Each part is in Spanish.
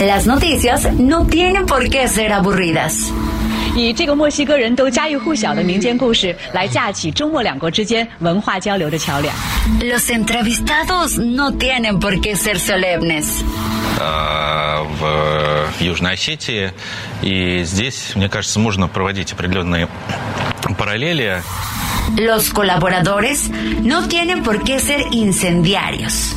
Las noticias no tienen por qué ser aburridas. 以这个墨西哥人都家喻户晓的民间故事来架起中墨两国之间文化交流的桥梁。 Los entrevistados no tienen por qué ser solemnes. э, в Южной Осетии. И здесь, мне кажется, можно проводить определенные параллели. Los colaboradores no tienen por qué ser incendiarios.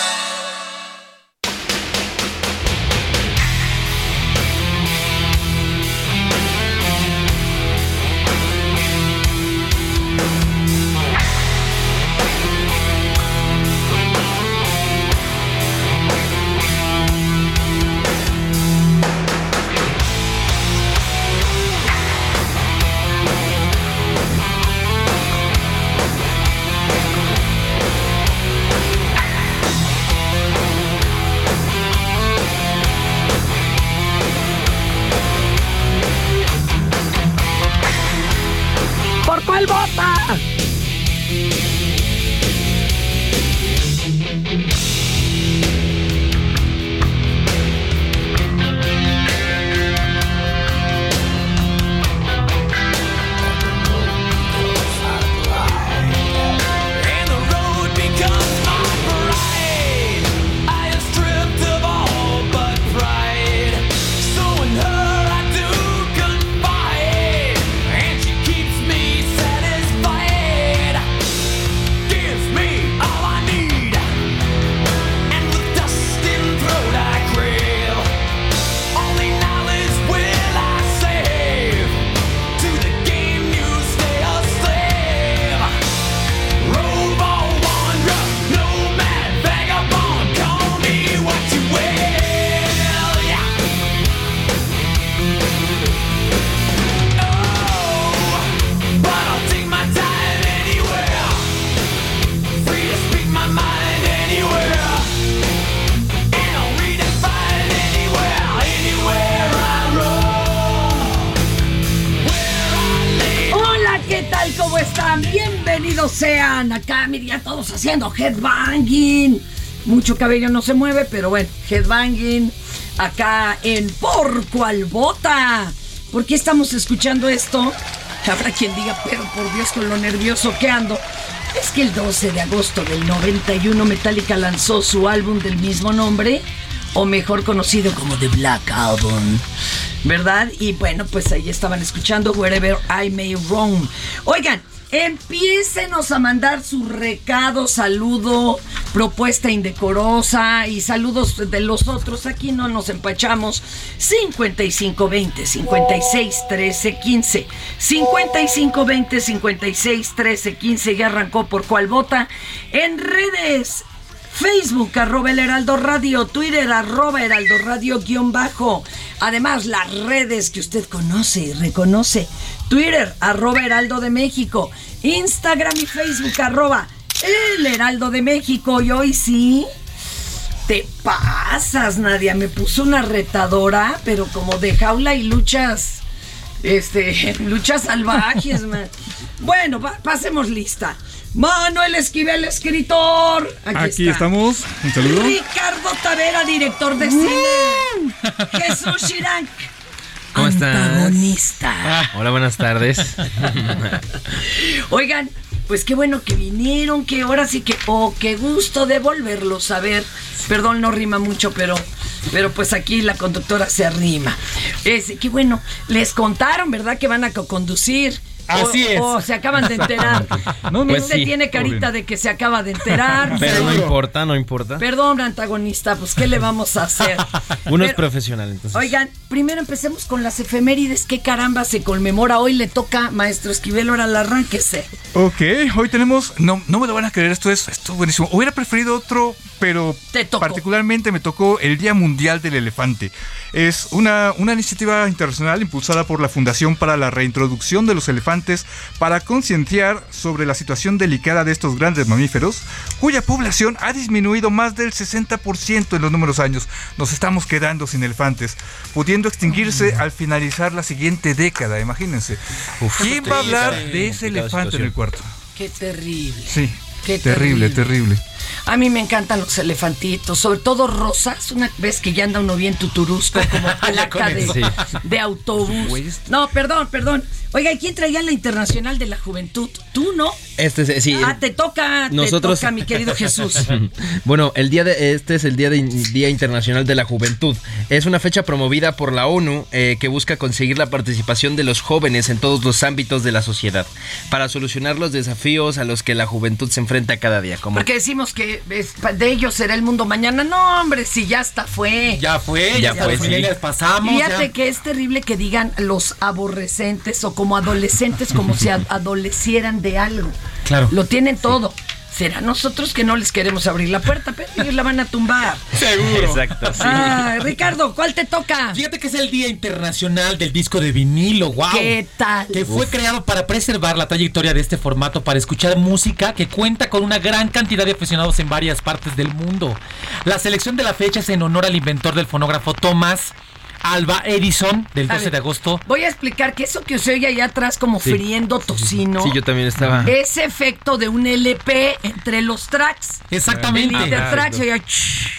Haciendo headbanging. Mucho cabello no se mueve, pero bueno, headbanging acá en Por Cual Bota. ¿Por qué estamos escuchando esto? Habrá quien diga, pero por Dios con lo nervioso que ando. Es que el 12 de agosto del 91 Metallica lanzó su álbum del mismo nombre, o mejor conocido como The Black Album. ¿Verdad? Y bueno, pues ahí estaban escuchando Wherever I May Roam. Oigan, empiécenos a mandar su recado, saludo, propuesta indecorosa y saludos de los otros. Aquí no nos empachamos. 5520 56 13 15. 5520 56 13 15. Ya arrancó por cual vota. En redes. Facebook, arroba el Heraldo Radio, Twitter, arroba Heraldo Radio guion bajo. Además, las redes que usted conoce y reconoce. Twitter, arroba Heraldo de México. Instagram y Facebook, arroba el Heraldo de México. Y hoy sí, te pasas, Nadia. Me puso una retadora, pero como de jaula y luchas, este, luchas salvajes, man. Bueno, pa- pasemos lista. Manuel Esquivel, escritor. Aquí, Aquí está. estamos. Un saludo. Ricardo Tavera, director de cine. Jesús Chirac. ¿Cómo estás? Antagonista. Hola, buenas tardes. Oigan, pues qué bueno que vinieron, que ahora sí que, oh, qué gusto de volverlos a ver. Perdón, no rima mucho, pero, pero pues aquí la conductora se arrima. Es, qué bueno, les contaron, ¿verdad? Que van a co-conducir. Así O- es. O se acaban de enterar. No, no, este sí. tiene carita de que se acaba de enterar. Pero no importa, no importa. Perdón, antagonista, pues ¿qué le vamos a hacer? Uno es profesional, entonces. Oigan, primero empecemos con las efemérides. ¿Qué caramba se conmemora? Hoy le toca, maestro Esquivel, ahora la arránquese. Ok, hoy tenemos. No, no me lo van a creer, esto es, esto es buenísimo. Hubiera preferido otro, pero Te particularmente me tocó el Día Mundial del Elefante. Es una, una iniciativa internacional impulsada por la Fundación para la Reintroducción de los Elefantes para concienciar sobre la situación delicada de estos grandes mamíferos, cuya población ha disminuido más del 60% en los números años. Nos estamos quedando sin elefantes, pudiendo extinguirse al finalizar la siguiente década, imagínense. ¿Quién va a hablar de ese elefante en el cuarto? Qué terrible. Sí. Qué terrible, terrible. A mí me encantan los elefantitos, sobre todo rosas. Una vez que ya anda uno bien tuturusco, como placa de, Sí. de autobús. No, perdón, perdón. Oiga, ¿y quién traía la Internacional de la Juventud? ¿Tú no? Este es, sí. Ah, te toca, Nosotros- te toca, mi querido Jesús. Bueno, el día de este es el día de Día Internacional de la Juventud. Es una fecha promovida por la ONU eh, que busca conseguir la participación de los jóvenes en todos los ámbitos de la sociedad para solucionar los desafíos a los que la juventud se enfrenta cada día. Como Porque decimos que es- de ellos será el mundo mañana. No, hombre, si ya hasta fue. Ya fue, ya, Ya fue, fue, sí. sí. les pasamos. Fíjate ya. que es terrible que digan los aborrecentes o como adolescentes, como si ad- adolecieran de algo. Claro. Lo tienen todo. Será nosotros que no les queremos abrir la puerta, pero ellos la van a tumbar. Seguro. Exacto, sí. Ah, Ricardo, ¿cuál te toca? Fíjate que es el Día Internacional del Disco de Vinilo, wow. ¿Qué tal? Que fue creado para preservar la trayectoria de este formato, para escuchar música que cuenta con una gran cantidad de aficionados en varias partes del mundo. La selección de la fecha es en honor al inventor del fonógrafo Thomas Alba Edison, del A 12 ver, de agosto. Voy a explicar que eso que se oye allá atrás como Sí. friendo tocino Sí, yo también estaba. es efecto de un LP entre los tracks. Exactamente. El intertrack oye,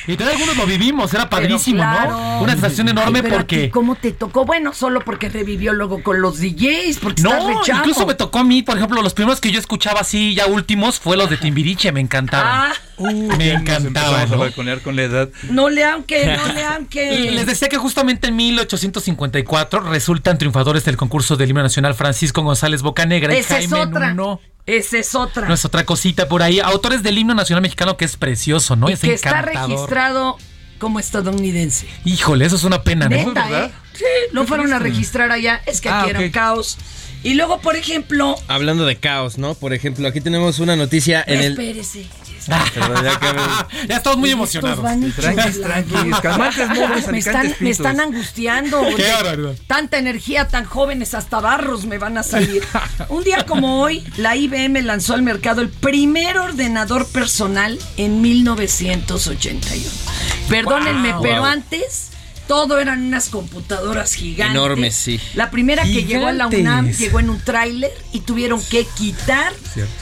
Y todos algunos lo vivimos, era padrísimo, claro. ¿no? Una sensación enorme Ay, pero a porque... ¿Cómo te tocó? Bueno, solo porque revivió luego con los DJs, porque estás No, rechavo. incluso me tocó a mí, por ejemplo, los primeros que yo escuchaba así, ya últimos, fue los de Timbiriche, me encantaban. Ah, me encantaban. Empezamos a ¿no? balconear con la edad. no le aunque, no le aunque. Y Les decía que justamente en 1854 resultan triunfadores del concurso del himno nacional Francisco González Bocanegra y Esa es otra. Nuno. Esa es otra. No es otra cosita por ahí. Autores del himno nacional mexicano que es precioso, ¿no? y es que está registrado como estadounidense. Híjole, eso es una pena, ¿no? Neta, ¿verdad? ¿eh? Sí, lo fueron a registrar allá. Es que aquí Ah, era un ok. caos. Y luego, por ejemplo. Hablando de caos, ¿no? Por ejemplo, aquí tenemos una noticia en el. Espérese. Ya que- ya estamos muy emocionados. Tranquis, tranquis, calmantes, moros, me, están, me angustiando. Qué De barbaridad. Tanta energía, tan jóvenes, hasta barros me van a salir. Un día como hoy, la IBM lanzó al mercado el primer ordenador personal en 1981. Perdónenme, Wow. pero Wow. antes todo eran unas computadoras gigantes. Enormes, sí. La primera que llegó a la UNAM llegó en un tráiler y tuvieron que quitar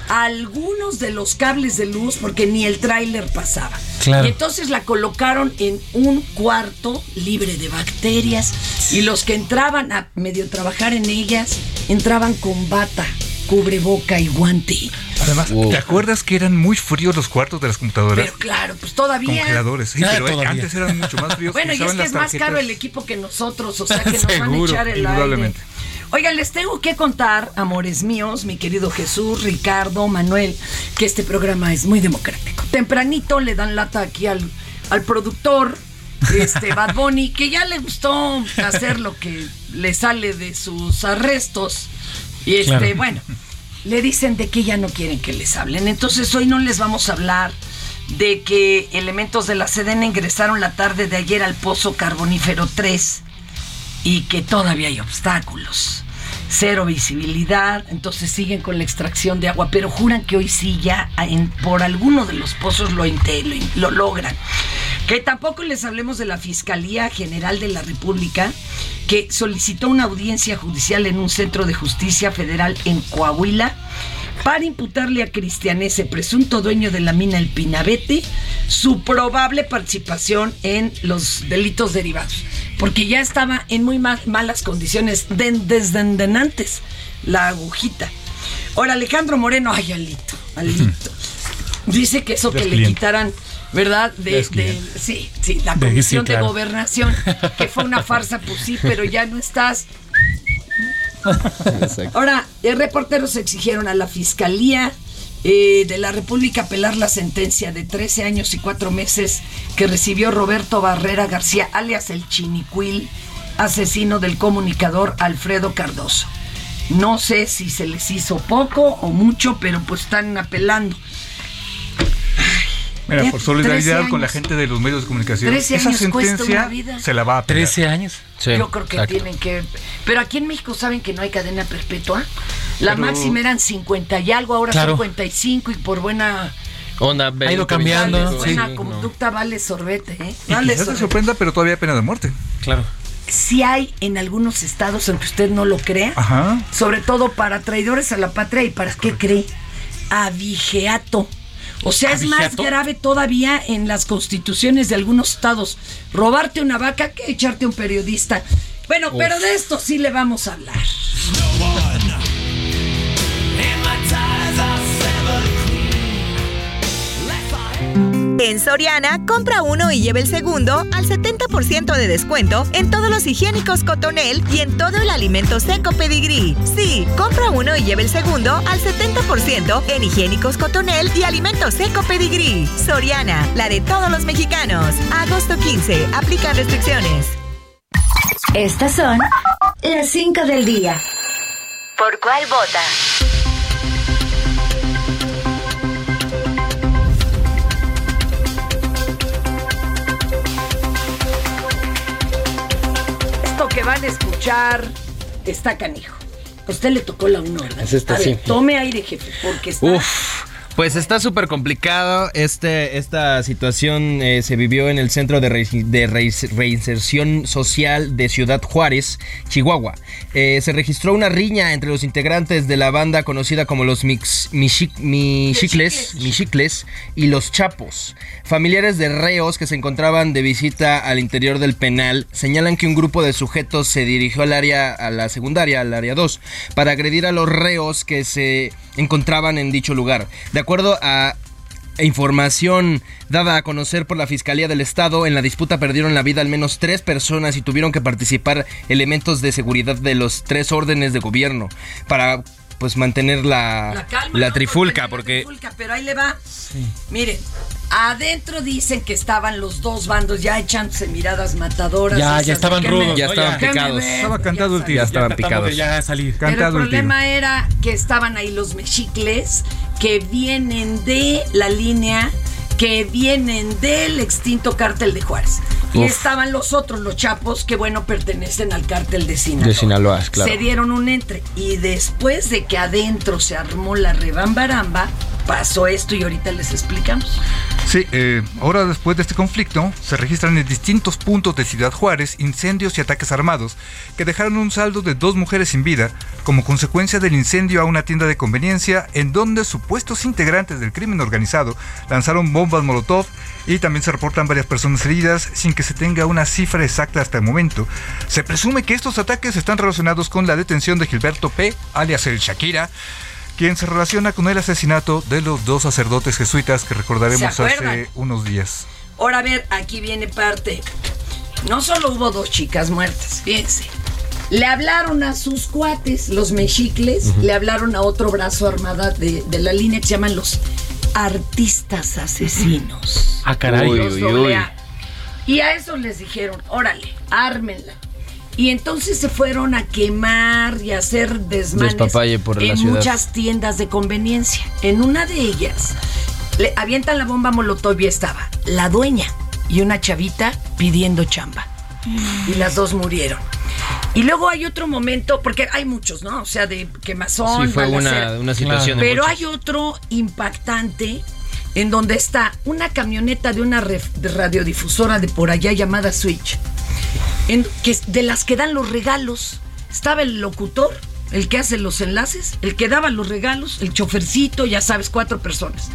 algunos de los cables de luz porque ni el tráiler pasaba. Claro. Y entonces la colocaron en un cuarto libre de bacterias y los que entraban a medio trabajar en ellas entraban con bata, cubreboca y guante. Además, Wow. ¿te acuerdas que eran muy fríos los cuartos de las computadoras? Pero claro, pues todavía. Congeladores, sí, Ah, pero todavía. antes eran mucho más fríos. Bueno, y es que es más caro el equipo que nosotros, o sea que nos van a echar el indudablemente. aire. Oigan, les tengo que contar, amores míos, mi querido Jesús, Ricardo, Manuel, que este programa es muy democrático. Tempranito le dan lata aquí al, al productor, este Bad Bunny, que ya le gustó hacer lo que le sale de sus arrestos. Y este, Claro. bueno, le dicen de que ya no quieren que les hablen. Entonces hoy no les vamos a hablar de que elementos de la Sedena ingresaron la tarde de ayer al pozo carbonífero 3 y que todavía hay obstáculos. cero visibilidad, entonces siguen con la extracción de agua, pero juran que hoy sí ya en- por alguno de los pozos lo, lo, lo logran. Que tampoco les hablemos de la Fiscalía General de la República, que solicitó una audiencia judicial en un centro de justicia federal en Coahuila para imputarle a Cristianese, presunto dueño de la mina El Pinabete, su probable participación en los delitos derivados. Porque ya estaba en muy ma- malas condiciones de- desde antes la agujita. Ahora, Alejandro Moreno, ay, Alito, Alito. Dice que eso que le quitaran, ¿verdad? De, sí, sí, la De- sí, comisión de gobernación, que fue una farsa, pues sí, pero ya no estás. Ahora, eh, reporteros exigieron a la Fiscalía eh, de la República apelar la sentencia de 13 años y 4 meses que recibió Roberto Barrera García, alias el Chinicuil, asesino del comunicador Alfredo Cardoso. No sé si se les hizo poco o mucho, pero pues están apelando. Mira, por solidaridad 13 con la gente de los medios de comunicación, 13 esa años cuesta sentencia una vida. se la va a apelar. 13 años. Yo creo que tienen que. Pero aquí en México saben que no hay cadena perpetua. La Pero- máxima eran 50 y algo, ahora Claro. 55 y por buena. Onda, Ha ido cambiando, Vale, sí. buena Sí, conducta vale sorbete, ¿eh? Y Vale quizás te sorprenda, pero todavía hay pena de muerte. Claro. Sí hay en algunos estados, aunque usted no lo crea, Ajá. sobre todo para traidores a la patria y para qué cree, abigeato. O sea, es más grave todavía en las constituciones de algunos estados robarte una vaca que echarte un periodista. Bueno, pero de esto sí le vamos a hablar. En Soriana, compra uno y lleve el segundo al 70% de descuento en todos los higiénicos Cotonel y en todo el alimento seco Pedigree. Sí, compra uno y lleve el segundo al 70% en higiénicos Cotonel y alimento seco Pedigree. Soriana, la de todos los mexicanos. Agosto 15, aplican restricciones. Estas son las 5 del día. ¿Por cuál vota? Que van a escuchar está canijo. A usted le tocó la 1, ¿verdad? Es esta, A ver, sí. Tome aire, jefe, porque está. Uf, pues está súper complicado. Este, esta situación eh, se vivió en el Centro de, Re- de Re- Reinserción Social de Ciudad Juárez, Chihuahua. Eh, se registró una riña entre los integrantes de la banda conocida como los Mix, Michi- Michicles, Michicles y los Chapos. Familiares de reos que se encontraban de visita al interior del penal señalan que un grupo de sujetos se dirigió al área, a la secundaria, al área 2, para agredir a los reos que se encontraban en dicho lugar. De acuerdo a información dada a conocer por la Fiscalía del Estado, en la disputa perdieron la vida al menos tres personas y tuvieron que participar elementos de seguridad de los tres órdenes de gobierno para pues mantener la, La calma, la ¿no? trifulca, La porque trifulca, pero ahí le va. Miren, adentro dicen que estaban los dos bandos ya echándose miradas matadoras. Ya, ya estaban rudos, ya estaban me picados. Estaba cantado el ya tiro. ya estaban picados. ya salir. Pero el problema era que estaban ahí los mexicles que vienen de la línea, que vienen del extinto cártel de Juárez. Y estaban los otros, los chapos, que bueno, pertenecen al cártel de Sinaloa. De Sinaloa, claro. Se dieron un entre. Y después de que adentro se armó la rebambaramba, pasó esto y ahorita les explicamos. Sí, eh, ahora después de este conflicto, se registran en distintos puntos de Ciudad Juárez incendios y ataques armados que dejaron un saldo de dos mujeres sin vida como consecuencia del incendio a una tienda de conveniencia en donde supuestos integrantes del crimen organizado lanzaron bombas molotov y también se reportan varias personas heridas sin que se tenga una cifra exacta hasta el momento. Se presume que estos ataques están relacionados con la detención de Gilberto P., alias el Shakira, quien se relaciona con el asesinato de los dos sacerdotes jesuitas que recordaremos hace unos días. Ahora a ver, aquí viene parte. No solo hubo dos chicas muertas, fíjense. Le hablaron a sus cuates, los mexicles, le hablaron a otro brazo armada de, de la línea que se llaman los artistas asesinos. Ah, caray. Uy, uy. Y a eso les dijeron, órale, ármenla. Y entonces se fueron a quemar y a hacer desmanes Despapalle por la en ciudad. muchas tiendas de conveniencia. En una de ellas, le avientan la bomba molotov y estaba la dueña y una chavita pidiendo chamba. Y las dos murieron. Y luego hay otro momento, porque hay muchos, ¿no? O sea, de quemazón, Sí, fue una, una situación de Pero muchos. hay otro impactante en donde está una camioneta de una radiodifusora de por allá llamada Switch, en, que de las que dan los regalos. Estaba el locutor, el que hace los enlaces, el que daba los regalos, el chofercito, ya sabes, cuatro personas.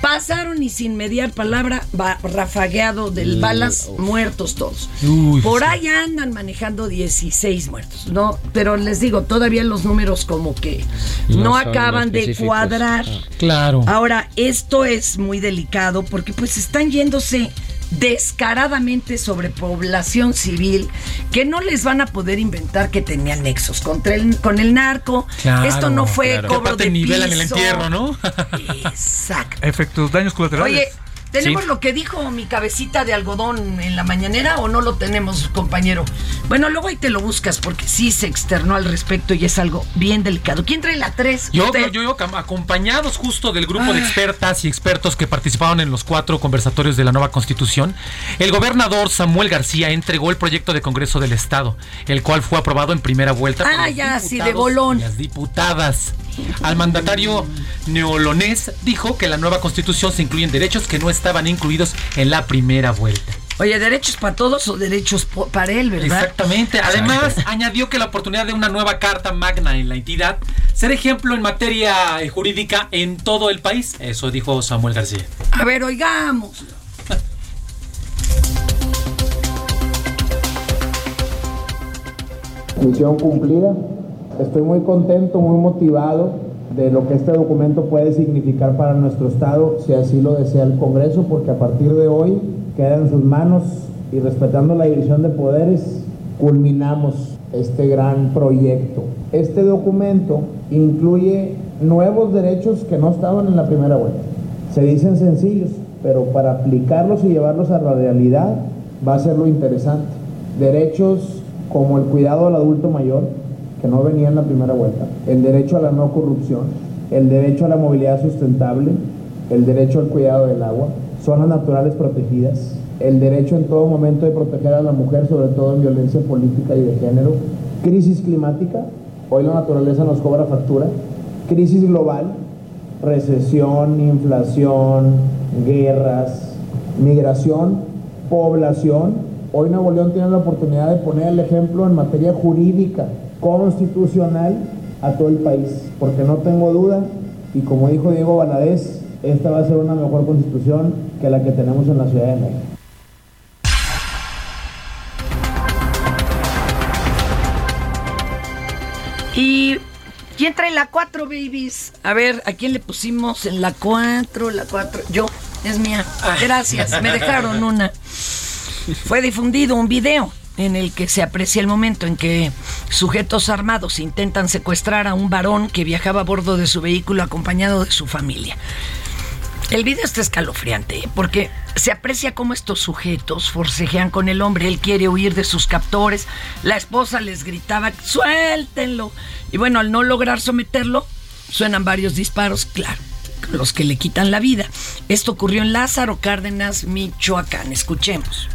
Pasaron y sin mediar palabra, va rafagueado del Mm, balas, muertos todos. Por ahí andan manejando 16 muertos, ¿no? Pero les digo, todavía los números como que no, acaban de cuadrar. Claro. Ahora, esto es muy delicado porque pues están yéndose descaradamente sobre población civil que no les van a poder inventar que tenían nexos contra el, con el narco. Claro, esto no fue claro. cobro de nivelan el piso. entierro, ¿no? Exacto. Efectos, daños colaterales. Oye, ¿tenemos Sí. lo que dijo mi cabecita de algodón en la mañanera o no lo tenemos, compañero? Bueno, luego ahí te lo buscas porque sí se externó al respecto y es algo bien delicado. ¿Quién trae la 3? Yo, yo, yo, acompañados justo del grupo de expertas y expertos que participaron en los cuatro conversatorios de la nueva constitución, el gobernador Samuel García entregó el proyecto de Congreso del Estado, el cual fue aprobado en primera vuelta. por Ah, los ya, sí, de bolón. Las diputadas. Al mandatario neolonés dijo que la nueva constitución se incluyen derechos que no estaban incluidos en la primera vuelta. Oye, derechos para todos o derechos para él, ¿verdad? Exactamente. Además, añadió que la oportunidad de una nueva carta magna en la entidad será ejemplo en materia eh, jurídica en todo el país. Eso dijo Samuel García. A ver, oigamos. Misión cumplida. Estoy muy contento, muy motivado de lo que este documento puede significar para nuestro Estado, si así lo desea el Congreso, porque a partir de hoy queda en sus manos y respetando la división de poderes, culminamos este gran proyecto. Este documento incluye nuevos derechos que no estaban en la primera vuelta. Se dicen sencillos, pero para aplicarlos y llevarlos a la realidad va a ser lo interesante. Derechos como el cuidado al adulto mayor, que no venía en la primera vuelta, el derecho a la no corrupción, el derecho a la movilidad sustentable, el derecho al cuidado del agua, zonas naturales protegidas, el derecho en todo momento de proteger a la mujer, sobre todo en violencia política y de género, crisis climática, hoy la naturaleza nos cobra factura, crisis global, recesión, inflación, guerras, migración, población. Hoy Nuevo León tiene la oportunidad de poner el ejemplo en materia jurídica, constitucional a todo el país, porque no tengo duda, y como dijo Diego Valadez, esta va a ser una mejor constitución que la que tenemos en la Ciudad de México. Y ¿quién trae la 4, babies? A ver, ¿a quién le pusimos en la 4? La 4. Yo, es mía. Gracias, me dejaron una. Fue difundido un video en el que se aprecia el momento en que sujetos armados intentan secuestrar a un varón que viajaba a bordo de su vehículo acompañado de su familia. El video está escalofriante ¿eh? porque se aprecia cómo estos sujetos forcejean con el hombre. Él quiere huir de sus captores. La esposa les gritaba, suéltenlo. Y bueno, al no lograr someterlo, suenan varios disparos, claro, los que le quitan la vida. Esto ocurrió en Lázaro Cárdenas, Michoacán. Escuchemos.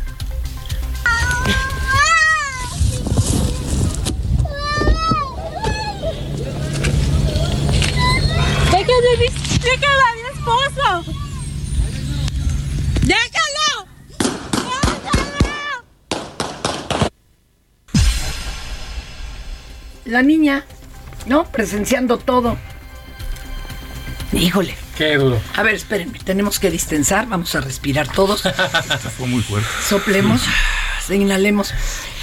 ¡Déjalo, mi- déjalo a mi esposo! ¡Déjalo! La niña, ¿no? Presenciando todo. Híjole. Qué duro. A ver, espérenme, tenemos que distensar, vamos a respirar todos. Fue muy fuerte. Soplemos, inhalemos.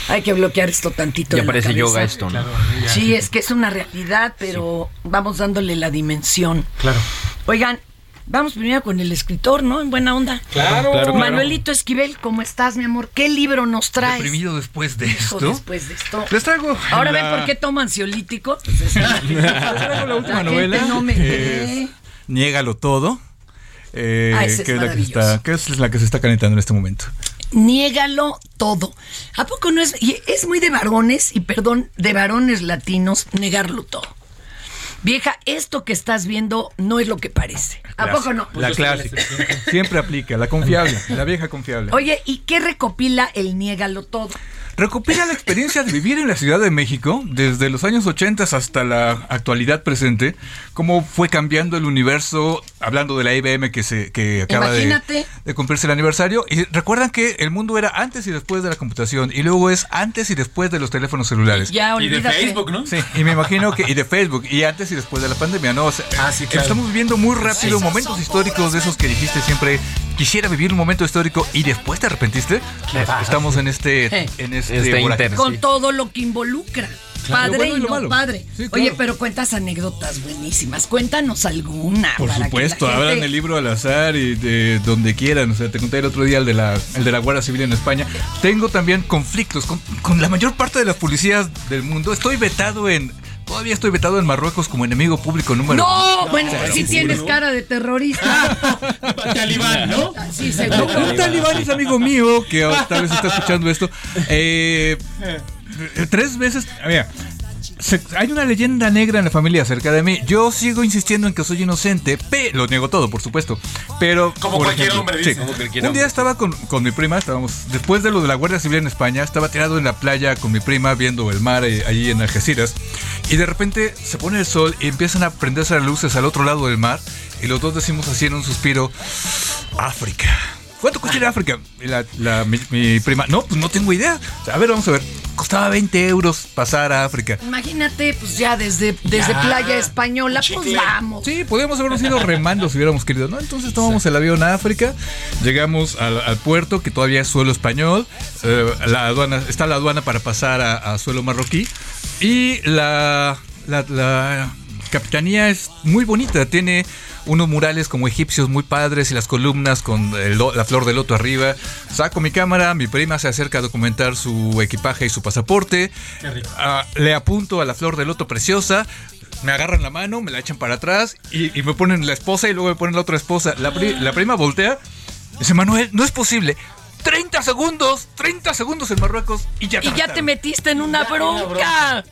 Hay que bloquear esto tantito. Ya en la parece cabeza. yoga esto, ¿no? Sí, es que es una realidad, pero vamos dándole la dimensión. Claro. Oigan, vamos primero con el escritor, ¿no? En buena onda. Claro, claro, claro. Manuelito Esquivel, ¿cómo estás, mi amor? ¿Qué libro nos traes? Deprimido después de Hijo, esto. después de esto. Les traigo. Ahora la- ven por qué tomo ansiolítico. Pues es- la última La novela. gente no me es. Niégalo todo. eh, Ah, es que, es la que, está, que es la que se está calentando en este momento. Niégalo todo. ¿A poco no es? y es muy de varones, y perdón, de varones latinos, negarlo todo. Vieja, esto que estás viendo no es lo que parece. ¿A poco no? La clásica. Siempre aplica. La confiable. La vieja confiable. Oye, ¿y qué recopila el niégalo todo? Recopila la experiencia de vivir en la Ciudad de México desde los años 80 hasta la actualidad presente, cómo fue cambiando el universo, hablando de la IBM que se que acaba de, cumplirse el aniversario. Y recuerdan que el mundo era antes y después de la computación, y luego es antes y después de los teléfonos celulares. Ya, Y de. Facebook, ¿no? Sí, y me imagino que, y de Facebook, y antes y después de la pandemia, ¿no? O sea, claro. Estamos viviendo muy rápido momentos históricos de esos que dijiste siempre, quisiera vivir un momento histórico y después te arrepentiste. Estamos en este, Eh. en este, Este inter- Con todo lo que involucra. Claro, Padre bueno y no malo. padre. Sí, claro. Oye, pero cuentas anécdotas buenísimas. Cuéntanos alguna. Por para supuesto, gente- abran el libro al azar y de donde quieran. O sea, te conté el otro día el de la, el de la Guardia Civil en España. Tengo también conflictos con, con la mayor parte de las policías del mundo. Estoy vetado en. Todavía estoy vetado en Marruecos como enemigo público número No, uno. bueno, Te pues lo sí tienes cara de terrorista. Talibán, ¿no? Sí, No, seguro. un talibán es amigo mío que ahora tal vez está escuchando esto. Eh, eh, tres veces. Mira, se- hay una leyenda negra en la familia acerca de mí. Yo sigo insistiendo en que soy inocente, pero lo niego todo, por supuesto. Pero Como cualquier hombre, dice. Como cualquier un hombre. día estaba con, con mi prima, estábamos después de lo de la Guardia Civil en España, estaba tirado en la playa con mi prima viendo el mar eh, allí en Algeciras y de repente se pone el sol y empiezan a prenderse las luces al otro lado del mar y los dos decimos así en un suspiro, África. ¿Cuánto cuesta ir a África? Y la, la- mi, mi prima, no, pues no tengo idea. O sea, a ver, vamos a ver. Costaba 20 euros pasar a África. Imagínate, pues ya desde, desde Ya. Playa Española, pues vamos. Sí, podríamos habernos ido remando si hubiéramos querido, ¿no? Entonces tomamos el avión a África, llegamos al, al puerto, que todavía es suelo español, eh, la aduana, está la aduana para pasar a, a suelo marroquí, y la, la, la capitanía es muy bonita, tiene unos murales como egipcios muy padres y las columnas con el la flor de loto arriba. Saco mi cámara, mi prima se acerca a documentar su equipaje y su pasaporte. Qué rico. Ah, le apunto a la flor de loto preciosa. Me agarran la mano, me la echan para atrás y, y me ponen la esposa y luego me ponen la otra esposa. La, pri- la prima voltea y dice, Manuel, no es posible. 30 segundos, 30 segundos en Marruecos y ya te Y ya te arrestaron". metiste en una bronca.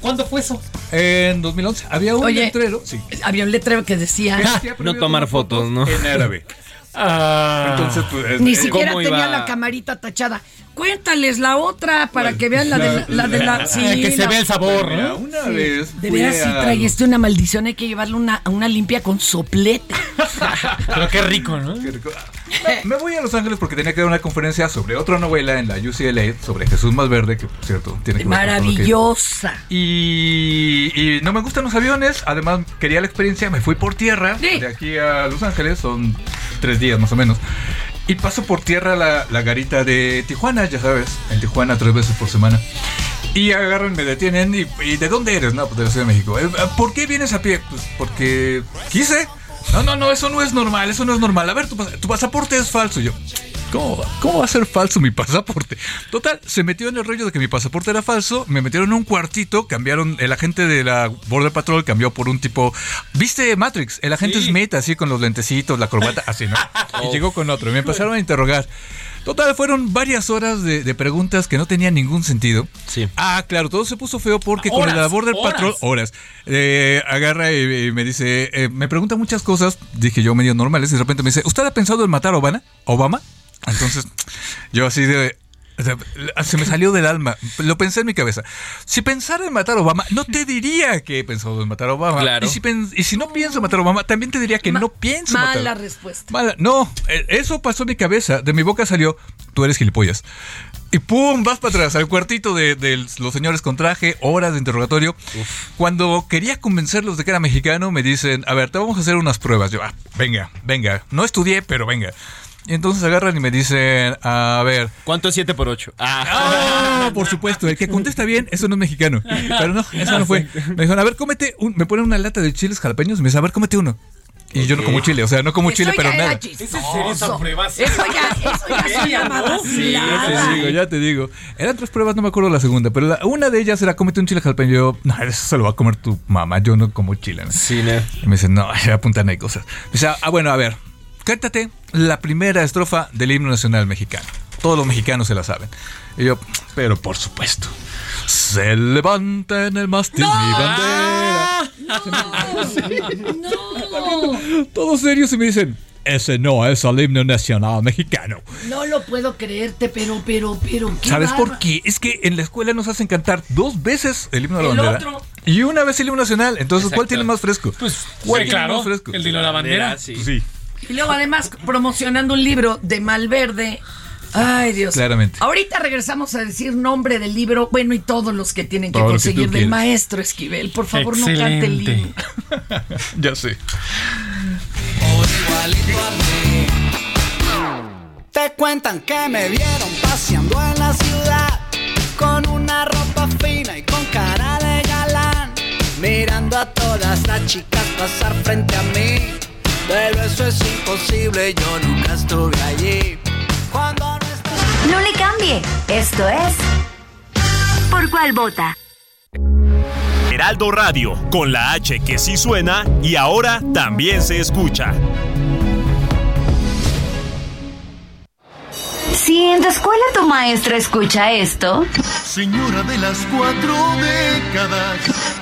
¿Cuándo fue eso? En 2011 había un Oye, letrero. Sí. Había un letrero que decía. No tomar fotos, ¿no? En árabe. Entonces, pues, Ni siquiera ¿cómo tenía iba? la camarita tachada. Cuéntales la otra para que vean la de la, la de la. sí, que se vea el sabor, Mira, ¿no? una Sí. vez De veras, si a- traíste una maldición, hay que llevarle una, a una limpia con soplete. Pero qué rico, ¿no? Qué rico. Me, voy a Los Ángeles porque tenía que dar una conferencia sobre otra novela en la UCLA sobre Jesús Más Verde, que por cierto tiene que ver con que- Maravillosa. Y, y no me gustan los aviones, además quería la experiencia, me fui por tierra, Sí. de aquí a Los Ángeles, son tres días más o menos. Y paso por tierra la, la garita de Tijuana, ya sabes, en Tijuana tres veces por semana. Y agarran, me detienen y, y ¿de dónde eres? No, pues de la Ciudad de México. "Eh, ¿Por qué vienes a pie? Pues porque quise. No, no, no, eso no es normal, eso no es normal. A ver, tu, pas- tu pasaporte es falso. Yo, ¿Cómo va? ¿Cómo va a ser falso mi pasaporte? Total, se metió en el rollo de que mi pasaporte era falso, me metieron en un cuartito, cambiaron, el agente de la Border Patrol cambió por un tipo, ¿viste Matrix? El agente Smith, así con los lentecitos, la corbata, así, ¿no? Y llegó con otro, y me empezaron a interrogar. Total, fueron varias horas de, de preguntas que no tenían ningún sentido. Sí. Ah, claro, todo se puso feo porque con Horas, el Border horas. Patrol, horas, eh, agarra y, y me dice, eh, me pregunta muchas cosas, dije yo medio normales, y de repente me dice, ¿usted ha pensado en matar a Obama? ¿Obama? Entonces, yo así de... Se me salió del alma. Lo pensé en mi cabeza. Si pensara en matar a Obama, no te diría que he pensado en matar a Obama. Claro. Y si, y si no pienso matar a Obama, también te diría que no pienso matar Mala respuesta. Mala. No, eh, eso pasó en mi cabeza. De mi boca salió, tú eres gilipollas. Y pum, vas para atrás, al cuartito de, de los señores con traje, horas de interrogatorio. Cuando quería convencerlos de que era mexicano, me dicen, a ver, te vamos a hacer unas pruebas. Yo, ah, venga, venga. No estudié, pero venga. Y entonces agarran y me dicen, a ver, ¿Cuánto es 7 por 8? Ah, por supuesto, el que contesta bien, eso no es mexicano. Pero no, eso no fue. Me dijeron, a ver, cómete, un- me ponen una lata de chiles jalapeños y me dicen, a ver, cómete uno. Y yo no como chile, o sea, no como Eso chile, pero nada. Eso ya, eso ya Sí, ya te digo, ya te digo. Eran tres pruebas, no me acuerdo la segunda, pero la- una de ellas era cómete un chile jalapeño. Y Yo, no, eso se lo va a comer tu mamá, yo no como chile. ¿no?". Sí, no. Y me dicen, no, ya apuntan ahí cosas. Me dice, ah, bueno, a ver, cántate la primera estrofa del himno nacional mexicano. Todos los mexicanos se la saben. Y yo, pero por supuesto. Se levanta en el mástil mi bandera. Todos serios y me dicen, ese no es el himno nacional mexicano. No lo puedo creerte, pero, pero, pero. qué ¿Sabes por qué? Es que en la escuela nos hacen cantar dos veces el himno de la El bandera. otro. Y una vez el himno nacional. Entonces, ¿cuál tiene más fresco? Pues, ¿cuál sí, tiene claro, más fresco? el de la bandera. sí. Pues sí, Y luego, además, promocionando un libro de Malverde. Ay, Dios. Claramente. Ahorita regresamos a decir nombre del libro, bueno, y todos los que tienen que Todo conseguir del maestro Esquivel. Por favor, no cante el himno. ya sé. Te cuentan que me vieron paseando en la ciudad con una ropa fina y con cara de galán, mirando a todas las chicas pasar frente a mí. Pero eso es imposible, yo nunca estuve allí. Cuando no estás No le cambie. Esto es ¿Por cuál vota? Heraldo Radio, con la H que sí suena y ahora también se escucha. Si en tu escuela tu maestra escucha esto, Señora de las cuatro décadas.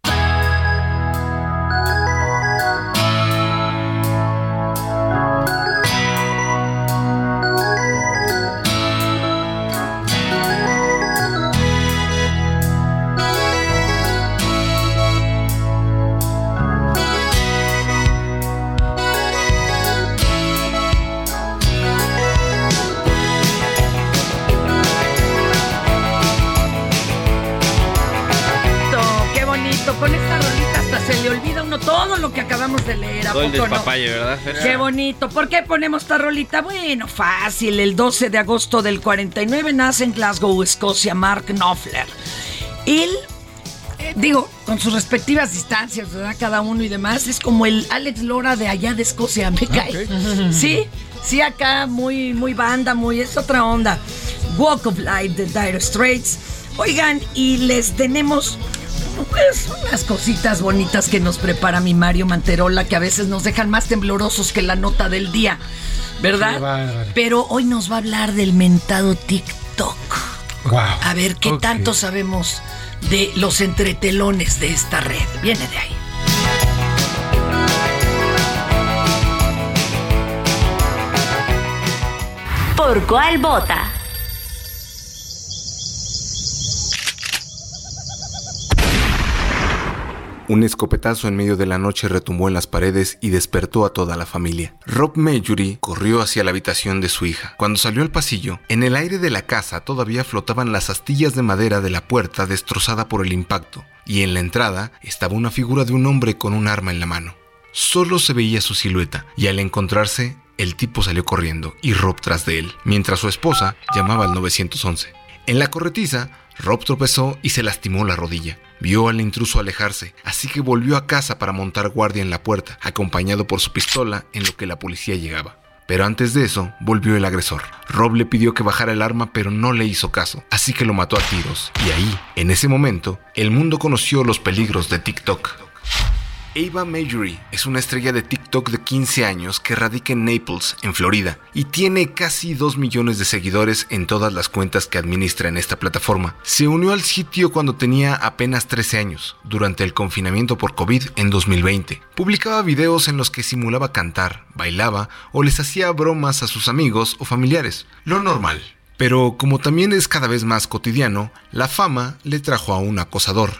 Acabamos de leer. ¿A Todo el poco no? despapalle, ¿verdad, Fer? Qué bonito. ¿Por qué ponemos esta rolita? Bueno, fácil. El 12 de agosto del 49 nace en Glasgow, Escocia, Mark Knopfler. Él, eh, digo, con sus respectivas distancias, ¿verdad? Cada uno y demás, es como el Alex Lora de allá de Escocia, me cae. Sí, sí, acá muy, muy banda, muy, es otra onda. Walk of Life de Dire Straits. Oigan, y les tenemos pues unas cositas bonitas que nos prepara mi Mario Manterola que a veces nos dejan más temblorosos que la nota del día, ¿verdad? Pero hoy nos va a hablar del mentado TikTok. Wow. A ver qué tanto sabemos de los entretelones de esta red. Viene de ahí. ¿Por cuál vota? Un escopetazo en medio de la noche retumbó en las paredes y despertó a toda la familia. Rob Mayury corrió hacia la habitación de su hija. Cuando salió al pasillo, en el aire de la casa todavía flotaban las astillas de madera de la puerta destrozada por el impacto, y en la entrada estaba una figura de un hombre con un arma en la mano. Solo se veía su silueta, y al encontrarse, el tipo salió corriendo y Rob tras de él, mientras su esposa llamaba al 911. En la corretiza, Rob tropezó y se lastimó la rodilla. Vio al intruso alejarse, así que volvió a casa para montar guardia en la puerta, acompañado por su pistola en lo que la policía llegaba. Pero antes de eso, volvió el agresor. Rob le pidió que bajara el arma, pero no le hizo caso, así que lo mató a tiros. Y ahí, en ese momento, el mundo conoció los peligros de TikTok. Ava Majory es una estrella de TikTok de 15 años que radica en Naples, en Florida, y tiene casi 2 millones de seguidores en todas las cuentas que administra en esta plataforma. Se unió al sitio cuando tenía apenas 13 años, durante el confinamiento por COVID en 2020. Publicaba videos en los que simulaba cantar, bailaba o les hacía bromas a sus amigos o familiares. Lo normal. Pero como también es cada vez más cotidiano, la fama le trajo a un acosador.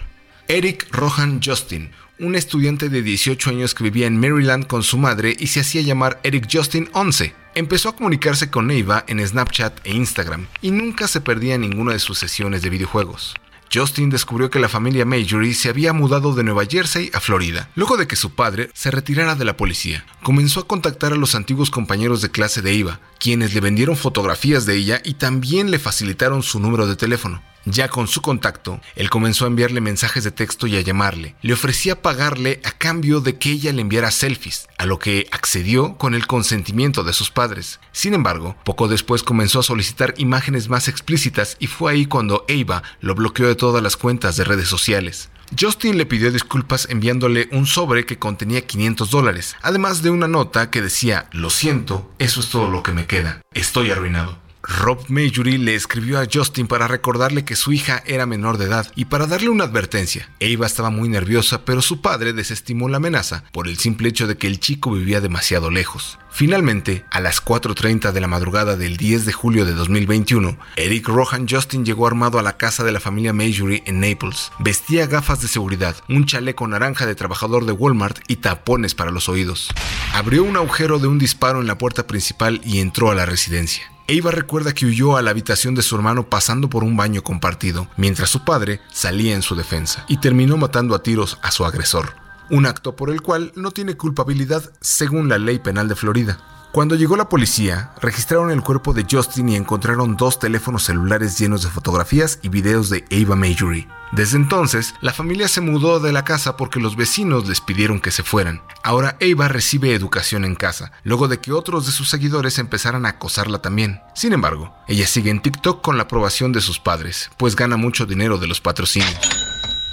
Eric Rohan Justin, un estudiante de 18 años que vivía en Maryland con su madre y se hacía llamar Eric Justin 11. Empezó a comunicarse con Eva en Snapchat e Instagram y nunca se perdía ninguna de sus sesiones de videojuegos. Justin descubrió que la familia Majory se había mudado de Nueva Jersey a Florida, luego de que su padre se retirara de la policía. Comenzó a contactar a los antiguos compañeros de clase de Eva, quienes le vendieron fotografías de ella y también le facilitaron su número de teléfono. Ya con su contacto, él comenzó a enviarle mensajes de texto y a llamarle. Le ofrecía pagarle a cambio de que ella le enviara selfies, a lo que accedió con el consentimiento de sus padres. Sin embargo, poco después comenzó a solicitar imágenes más explícitas y fue ahí cuando Ava lo bloqueó de todas las cuentas de redes sociales. Justin le pidió disculpas enviándole un sobre que contenía 500 dólares, además de una nota que decía, lo siento, eso es todo lo que me queda, estoy arruinado. Rob Majory le escribió a Justin para recordarle que su hija era menor de edad y para darle una advertencia. Eva estaba muy nerviosa, pero su padre desestimó la amenaza por el simple hecho de que el chico vivía demasiado lejos. Finalmente, a las 4.30 de la madrugada del 10 de julio de 2021, Eric Rohan Justin llegó armado a la casa de la familia Majory en Naples. Vestía gafas de seguridad, un chaleco naranja de trabajador de Walmart y tapones para los oídos. Abrió un agujero de un disparo en la puerta principal y entró a la residencia. Eva recuerda que huyó a la habitación de su hermano pasando por un baño compartido, mientras su padre salía en su defensa, y terminó matando a tiros a su agresor. Un acto por el cual no tiene culpabilidad según la ley penal de Florida. Cuando llegó la policía, registraron el cuerpo de Justin y encontraron dos teléfonos celulares llenos de fotografías y videos de Ava Majory. Desde entonces, la familia se mudó de la casa porque los vecinos les pidieron que se fueran. Ahora Ava recibe educación en casa, luego de que otros de sus seguidores empezaran a acosarla también. Sin embargo, ella sigue en TikTok con la aprobación de sus padres, pues gana mucho dinero de los patrocinios.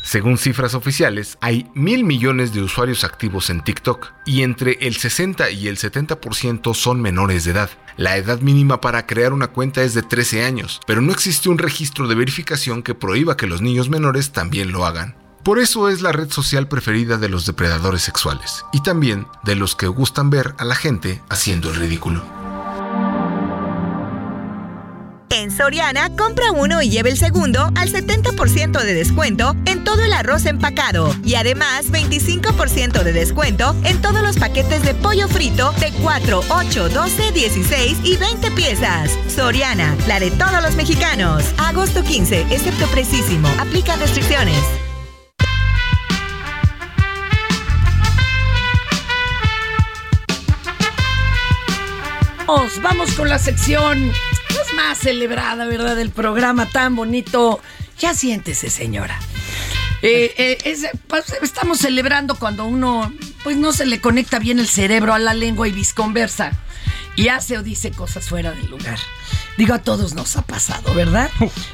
Según cifras oficiales, hay mil millones de usuarios activos en TikTok y entre el 60 y el 70% son menores de edad. La edad mínima para crear una cuenta es de 13 años, pero no existe un registro de verificación que prohíba que los niños menores también lo hagan. Por eso es la red social preferida de los depredadores sexuales y también de los que gustan ver a la gente haciendo el ridículo. Soriana, compra uno y lleve el segundo al 70% de descuento en todo el arroz empacado. Y además, 25% de descuento en todos los paquetes de pollo frito de 4, 8, 12, 16 y 20 piezas. Soriana, la de todos los mexicanos. Agosto 15, excepto precisísimo. Aplica restricciones. Vamos, vamos con la sección pues, más celebrada, ¿verdad? Del programa tan bonito. Ya siéntese, señora. Eh, eh, es- pues, estamos celebrando cuando uno pues no se le conecta bien el cerebro a la lengua y visconversa y hace o dice cosas fuera del lugar. Digo, a todos nos ha pasado, ¿verdad?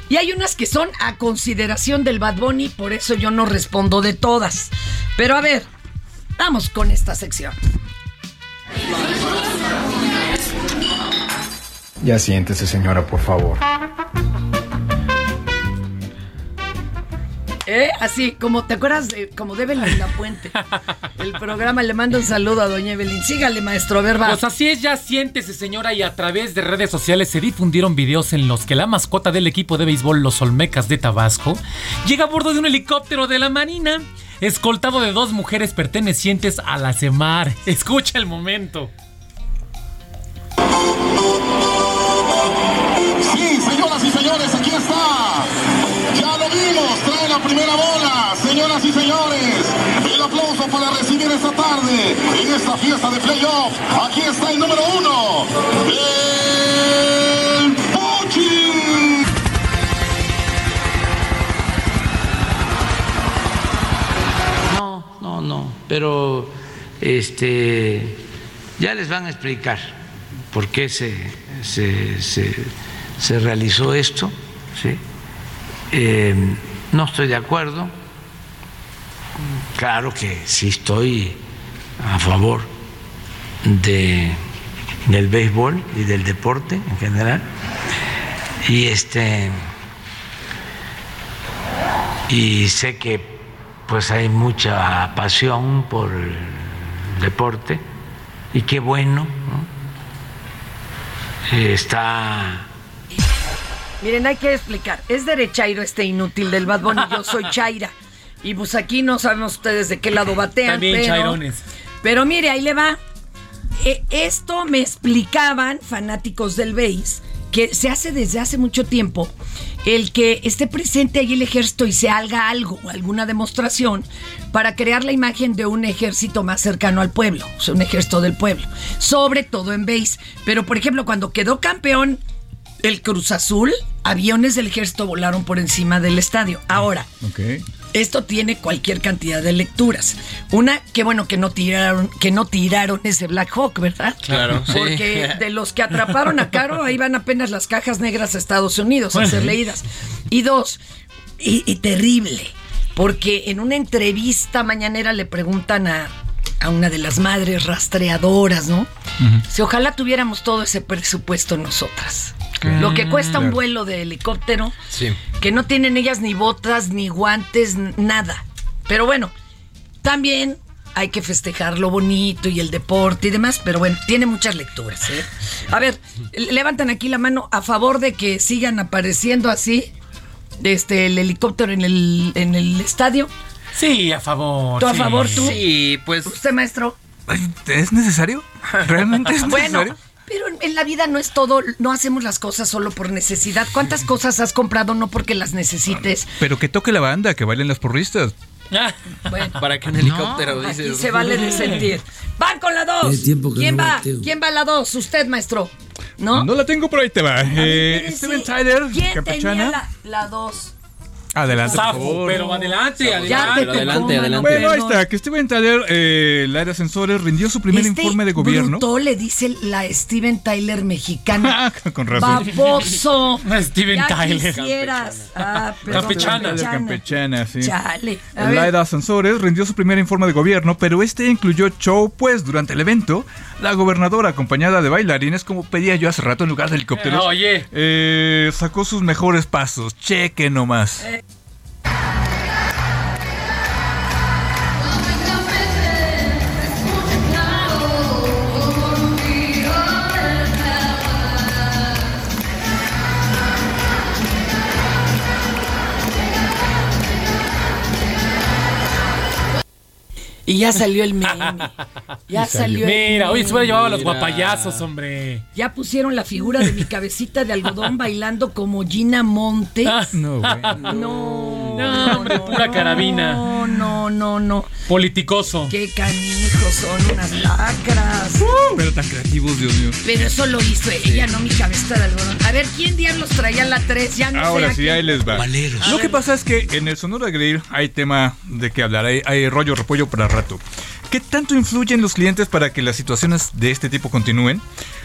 Y hay unas que son a consideración del Bad Bunny, por eso yo no respondo de todas. Pero a ver, vamos con esta sección. Ya siéntese, señora, por favor. ¿Eh? Así, como te acuerdas de como de Evelyn La Puente. El programa le manda un saludo a doña Evelyn. Sígale, maestro, verba. Pues así es, ya siéntese, señora, y a través de redes sociales se difundieron videos en los que la mascota del equipo de béisbol, los Olmecas de Tabasco, llega a bordo de un helicóptero de la Marina, escoltado de dos mujeres pertenecientes a la CEMAR. Escucha el momento. Señores, aquí está. Ya lo vimos, trae la primera bola. Señoras y señores, el aplauso para recibir esta tarde en esta fiesta de playoff. Aquí está el número uno. El. No, no, no, pero este ya les van a explicar por qué se, se, se- se realizó esto. ¿sí? Eh, no estoy de acuerdo. Claro que sí estoy a favor de, del béisbol y del deporte en general. Y este y sé que pues hay mucha pasión por el deporte y qué bueno ¿no? Eh, está Miren, hay que explicar. Es derechairo este inútil del Bad Bunny. Yo soy Chaira. Y pues aquí no sabemos ustedes de qué lado batean. También pero, chairones. Pero mire, ahí le va. Eh, esto me explicaban fanáticos del BASE que se hace desde hace mucho tiempo el que esté presente ahí el ejército y se haga algo, alguna demostración, para crear la imagen de un ejército más cercano al pueblo, o sea, un ejército del pueblo, sobre todo en base. Pero, por ejemplo, cuando quedó campeón el Cruz Azul, aviones del ejército volaron por encima del estadio. Ahora, esto tiene cualquier cantidad de lecturas. Una, que bueno que no tiraron, que no tiraron ese Black Hawk, ¿verdad? Claro, sí. Porque de los que atraparon a Caro, ahí van apenas las cajas negras a Estados Unidos a ser leídas. Y dos, y, y terrible, porque en una entrevista mañanera le preguntan a, a una de las madres rastreadoras, ¿no? Si ojalá tuviéramos todo ese presupuesto nosotras. Lo que cuesta un vuelo de helicóptero, Sí. que no tienen ellas ni botas, ni guantes, nada. Pero bueno, también hay que festejar lo bonito y el deporte y demás, pero bueno, tiene muchas lecturas. ¿eh? A ver, levantan aquí la mano a favor de que sigan apareciendo así este, el helicóptero en el, en el estadio. Sí, a favor. ¿Tú a sí. favor, tú? Sí, pues. ¿Usted, maestro? ¿Es necesario? ¿Realmente es Bueno, necesario? Pero en- en la vida no es todo, no hacemos las cosas solo por necesidad. ¿Cuántas cosas has comprado no porque las necesites? Pero que toque la banda, que bailen las porristas. Bueno, Para que un helicóptero, aquí dices. se vale de sentir. ¡Van con la dos! Tiene tiempo que ¿Quién no va? bateo. ¿Quién va a la dos? Usted, maestro. ¿No? No la tengo, pero ahí te va. Eh, Steven Tyler, ¿Quién tenía campechana. la, la dos? Adelante, por Zafo, favor. pero adelante, adelante. adelante, adelante. Bueno, ahí está, que Steven Tyler, eh, el área de ascensores, rindió su primer Este informe de gobierno. bruto le dice la Steven Tyler mexicana. Con razón. Baboso. Steven ya Tyler. quisieras. Ah, perdón, Campechana. Tyler, campechana, sí. Chale. El área de ascensores rindió su primer informe de gobierno, pero este incluyó show, pues durante el evento, la gobernadora, acompañada de bailarines, como pedía yo hace rato en lugar de helicópteros, Eh, oye. eh, sacó sus mejores pasos. Cheque nomás. Y ya salió el meme. Ya salió. el Mira, oye, se hubiera llevado a los guapayazos, hombre. Ya pusieron la figura de mi cabecita de algodón bailando como Gina Montes. No, güey. No, No, hombre, pura carabina. No, no, no, no. Politicoso. Qué canijos son unas lacras. Pero tan creativos, Dios mío. Pero eso lo hizo ella, no mi cabecita de algodón. A ver, ¿quién diablos traía la 3? Ya no. Ahora sí, ahí les va. Valeros. Lo que pasa es que en el Sonora Grill hay tema de que hablar, hay, hay rollo repollo para rato. ¿Qué tanto influyen los clientes para que las situaciones de este tipo continúen?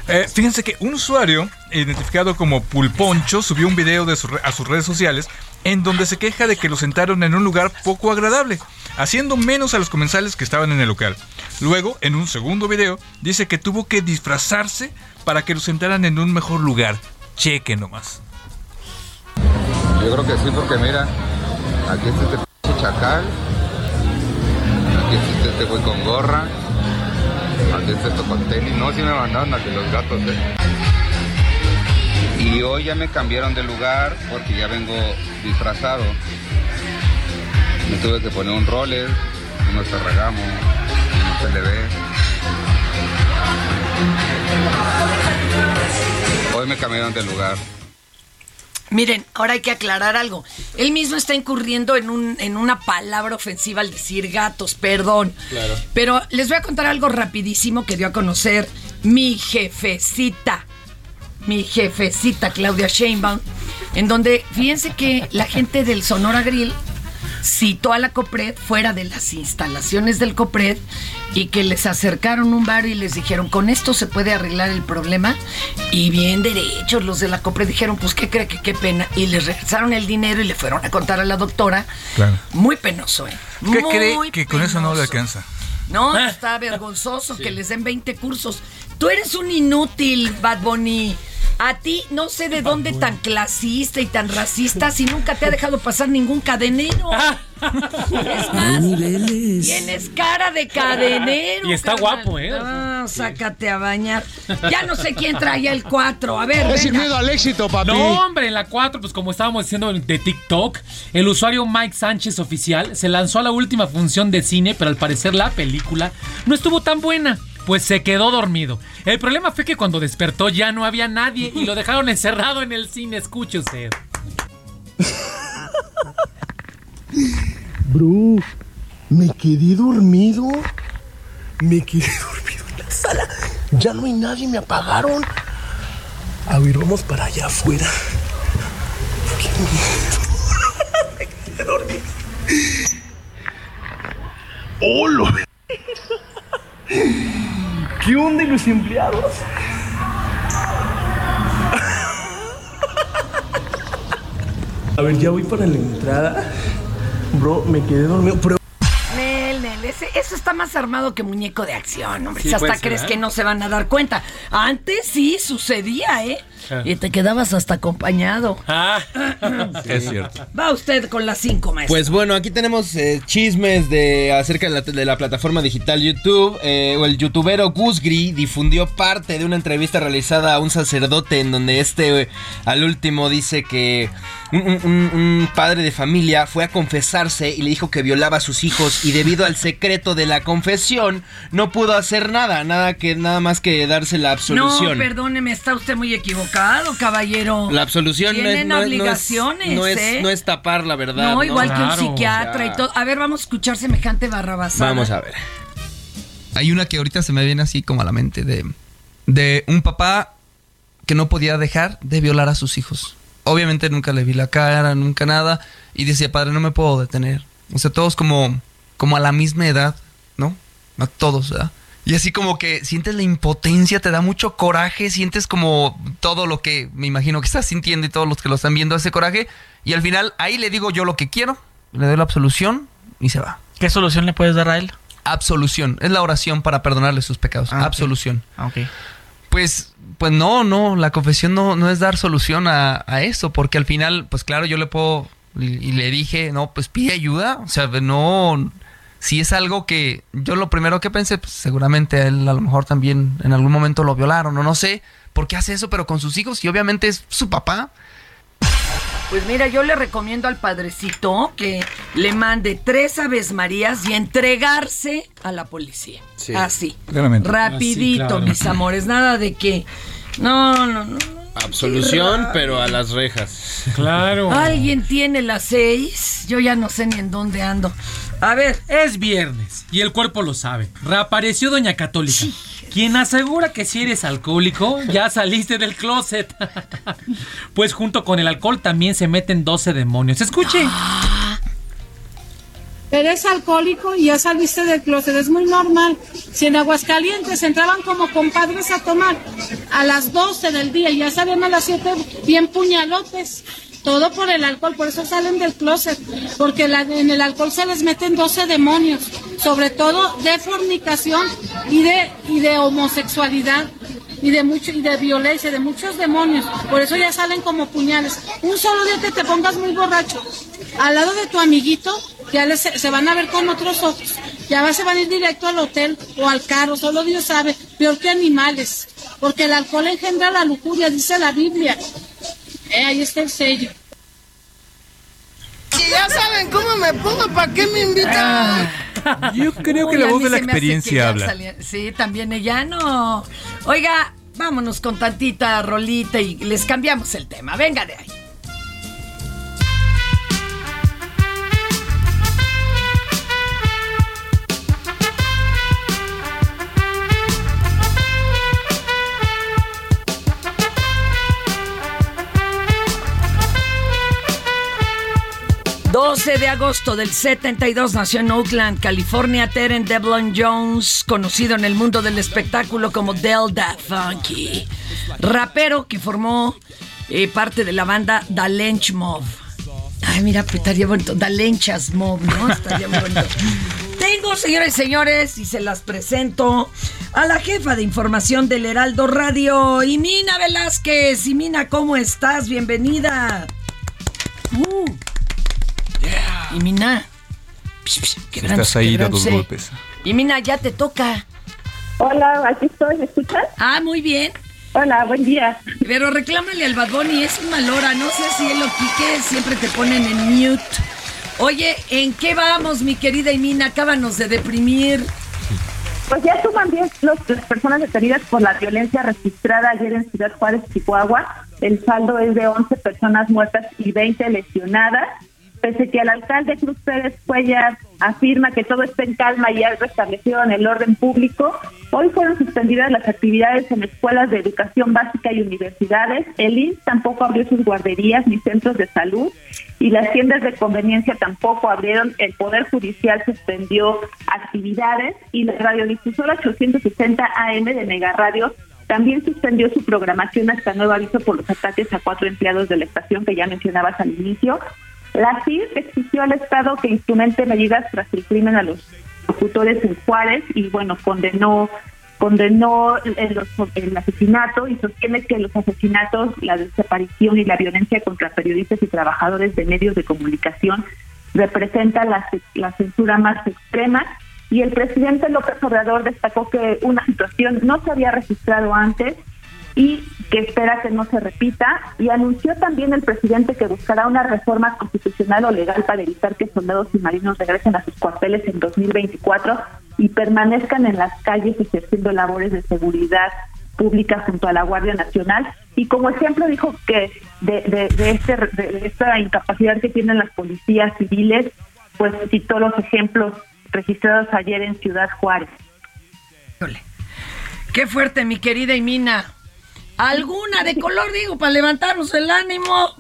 Eh, fíjense que un usuario identificado como Pulponcho subió un video a sus redes sociales en donde se queja de que lo sentaron en un lugar poco agradable, haciendo menos a los comensales que estaban en el local. Luego, en un segundo video, dice que tuvo que disfrazarse para que lo sentaran en un mejor lugar. Cheque nomás. Yo creo que sí, porque mira, aquí está este chacal, aquí está este güey con gorra, está esto con tenis. No, sí me mandaron a que los gatos, eh. Y hoy ya me cambiaron de lugar porque ya vengo disfrazado. Me tuve que poner un roller, unos ferragamo, unos LB. Hoy me cambiaron de lugar. Miren, ahora hay que aclarar algo. Él mismo está incurriendo en, un, en una palabra ofensiva al decir gatos, perdón. Claro. Pero les voy a contar algo rapidísimo que dio a conocer mi jefecita. Mi jefecita Claudia Sheinbaum. En donde, fíjense que la gente del Sonora Grill citó a la COPRED fuera de las instalaciones del COPRED y que les acercaron un bar y les dijeron, con esto se puede arreglar el problema. Y bien derechos, los de la COPRED dijeron, pues qué cree que qué pena. Y les regresaron el dinero y le fueron a contar a la doctora. Claro. Muy penoso, ¿eh? ¿Qué Muy cree que con eso no le alcanza? No, está vergonzoso que les den 20 cursos. Tú eres un inútil, Bad Bunny. A ti no sé de dónde tan clasista y tan racista si nunca te ha dejado pasar ningún cadenero. Es más, tienes cara de cadenero. Y está carnal. guapo, ¿eh? Ah, sácate a bañar. Ya no sé quién traía el 4. A ver, Es sin venga. miedo al éxito, papi. No, hombre, en la 4, pues como estábamos diciendo de TikTok, el usuario Mike Sánchez oficial se lanzó a la última función de cine, pero al parecer la película no estuvo tan buena. Pues se quedó dormido. El problema fue que cuando despertó ya no había nadie y lo dejaron encerrado en el cine. Escuche usted. Bro, me quedé dormido. Me quedé dormido en la sala. Ya no hay nadie, me apagaron. A ver, vamos para allá afuera. Qué miedo. Me quedé dormido. ¡Hola! ¿Qué onda los empleados? A ver, ya voy para la entrada. Bro, me quedé dormido. Pero Nel, Nel, ese- eso está más armado que muñeco de acción, hombre. Sí, Si hasta crees ¿eh? que no se van a dar cuenta. Antes sí sucedía, ¿eh? Ah. Y te quedabas hasta acompañado. Es cierto. Va usted con las cinco, maestro. Pues bueno, aquí tenemos eh, chismes de acerca de la, de la plataforma digital YouTube. Eh, o el youtubero Gusgri difundió parte de una entrevista realizada a un sacerdote en donde este eh, al último dice que un, un- un- un padre de familia fue a confesarse y le dijo que violaba a sus hijos y debido al secreto de la confesión no pudo hacer nada, nada que nada más que darse la absolución. No, perdóneme, está usted muy equivocado, caballero. La absolución no es, Tienen no es- no es- obligaciones, no es, ¿eh? no es tapar la verdad. No, igual que un psiquiatra o y todo. A ver, vamos a escuchar semejante barrabasada. Vamos a ver. Hay una que ahorita se me viene así como a la mente de, de un papá que no podía dejar de violar a sus hijos. Obviamente nunca le vi la cara, nunca nada. Y decía, padre, no me puedo detener. O sea, todos como, como a la misma edad, ¿no? A todos, ¿verdad? Y así como que sientes la impotencia, te da mucho coraje, sientes como todo lo que me imagino que estás sintiendo y todos los que lo están viendo ese coraje. Y al final ahí le digo yo lo que quiero, le doy la absolución y se va. ¿Qué solución le puedes dar a él? Absolución. Es la oración para perdonarle sus pecados. Ah. Absolución. Ah, ok. Pues, pues no, no, la confesión no, no es dar solución a, a eso, porque al final, pues claro, yo le puedo, y le dije, no, pues pide ayuda, o sea, no, si es algo que yo lo primero que pensé, pues seguramente a él a lo mejor también en algún momento lo violaron, o no sé por qué hace eso, pero con sus hijos, y obviamente es su papá. Pues mira, yo le recomiendo al padrecito que le mande tres aves marías y entregarse a la policía. Sí. Así. Claramente. Rapidito, Ah, claro. mis amores. Nada de que... No, no, no. Absolución, pero a las rejas. Claro. Alguien tiene las seis. Yo ya no sé ni en dónde ando. A ver. Es viernes y el cuerpo lo sabe. Reapareció Doña Católica, quien asegura que si eres alcohólico, ya saliste del closet. pues junto con el alcohol también se meten 12 demonios. Escuche. Eres alcohólico y ya saliste del closet, es muy normal. Si en Aguascalientes entraban como compadres a tomar a las 12 del día y ya salían a las 7 bien puñalotes. Todo por el alcohol, por eso salen del closet, porque la- en el alcohol se les meten 12 demonios, sobre todo de fornicación y de, y de homosexualidad y de mucho y de violencia, de muchos demonios. Por eso ya salen como puñales. Un solo día que te pongas muy borracho al lado de tu amiguito, ya les, se van a ver con otros ojos. Ya se van a ir directo al hotel o al carro, solo Dios sabe, peor que animales. Porque el alcohol engendra la lujuria, dice la Biblia. Eh, ahí está el sello. Si ya saben cómo me pongo, ¿para qué me invitan? Yo creo que Uy, la a voz de la experiencia habla. salía- Sí, también ella no. Oiga, vámonos con tantita rolita y les cambiamos el tema. Venga de ahí. ...12 de agosto del 72 nació en Oakland, California, Terence Devlin Jones, conocido en el mundo del espectáculo como Delta Funky, rapero que formó eh, parte de la banda Da Lench Mob. Ay, mira, pues, estaría bonito, Da Lenchas Mob, ¿no? Estaría bonito. Tengo, señoras y señores, y se las presento a la jefa de información del Heraldo Radio, Imina Velázquez. Imina, ¿cómo estás? Bienvenida. Uh. Y Mina. Psh, psh, Estás ahí dos golpes. Y Mina, ya te toca. Hola, aquí estoy, ¿me escuchas? Ah, muy bien. Hola, buen día. Pero reclámale al Bad Bunny, es un mal hora. No sé si él o Quique siempre te ponen en mute. Oye, ¿en qué vamos, mi querida Imina? Acábanos de deprimir. Pues ya suman 10 los- las personas detenidas por la violencia registrada ayer en Ciudad Juárez, Chihuahua. El saldo es de 11 personas muertas y 20 lesionadas. Pese que el alcalde Cruz Pérez Cuellar afirma que todo está en calma y ha restablecido en el orden público, hoy fueron suspendidas las actividades en escuelas de educación básica y universidades. El INS tampoco abrió sus guarderías ni centros de salud y las tiendas de conveniencia tampoco abrieron. El Poder Judicial suspendió actividades y la radiodifusora 860 AM de Mega Radio también suspendió su programación hasta nuevo aviso por los ataques a cuatro empleados de la estación que ya mencionabas al inicio. La CIR exigió al Estado que instrumente medidas tras el crimen a los locutores en y bueno, condenó condenó el, el, asesinato y sostiene que los asesinatos, la desaparición y la violencia contra periodistas y trabajadores de medios de comunicación representan la, la censura más extrema. Y el presidente López Obrador destacó que una situación no se había registrado antes y que espera que no se repita. Y anunció también el presidente que buscará una reforma constitucional o legal para evitar que soldados y marinos regresen a sus cuarteles en 2024 y permanezcan en las calles ejerciendo labores de seguridad pública junto a la Guardia Nacional. Y como ejemplo dijo que de, este, de esta incapacidad que tienen las policías civiles, pues citó los ejemplos registrados ayer en Ciudad Juárez. Qué fuerte, mi querida Imina. Alguna de color, digo, para levantarnos el ánimo.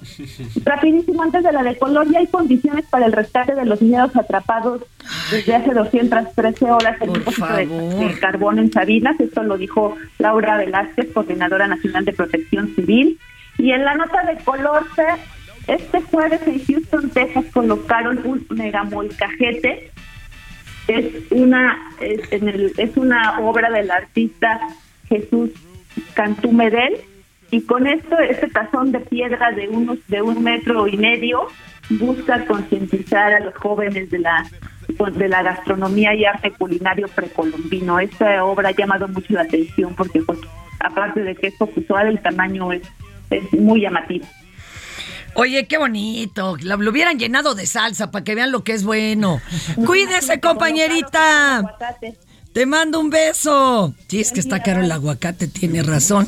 Rapidísimo, antes de la de color, ya hay condiciones para el rescate de los niños atrapados desde hace 213 horas en un depósito de, de, carbón en Sabinas. Esto lo dijo Laura Velázquez, coordinadora nacional de protección civil. Y en la nota de color, este jueves en Houston, Texas, colocaron un megamolcajete. Es una, es, en el, es una obra del artista Jesús Cantú Medel y con esto este tazón de piedra de unos de un metro y medio busca concientizar a los jóvenes de la de la gastronomía y arte culinario precolombino. Esta obra ha llamado mucho la atención porque pues, aparte de que es popular el tamaño es, es muy llamativo. Oye, qué bonito. Lo, lo, hubieran llenado de salsa para que vean lo que es bueno. Cuídese, compañerita. Te mando un beso. Sí, es que está caro el aguacate, tiene razón.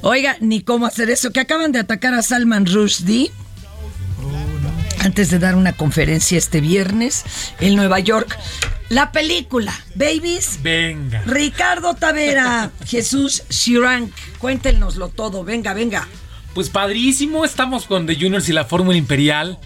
Oiga, ni cómo hacer eso. Que acaban de atacar a Salman Rushdie. Antes de dar una conferencia este viernes en Nueva York. La película, Babies. Venga. Ricardo Tavera, Jesús Shirank. Cuéntenoslo todo. Venga, venga. Pues padrísimo. Estamos con The Juniors y la Fórmula Imperial.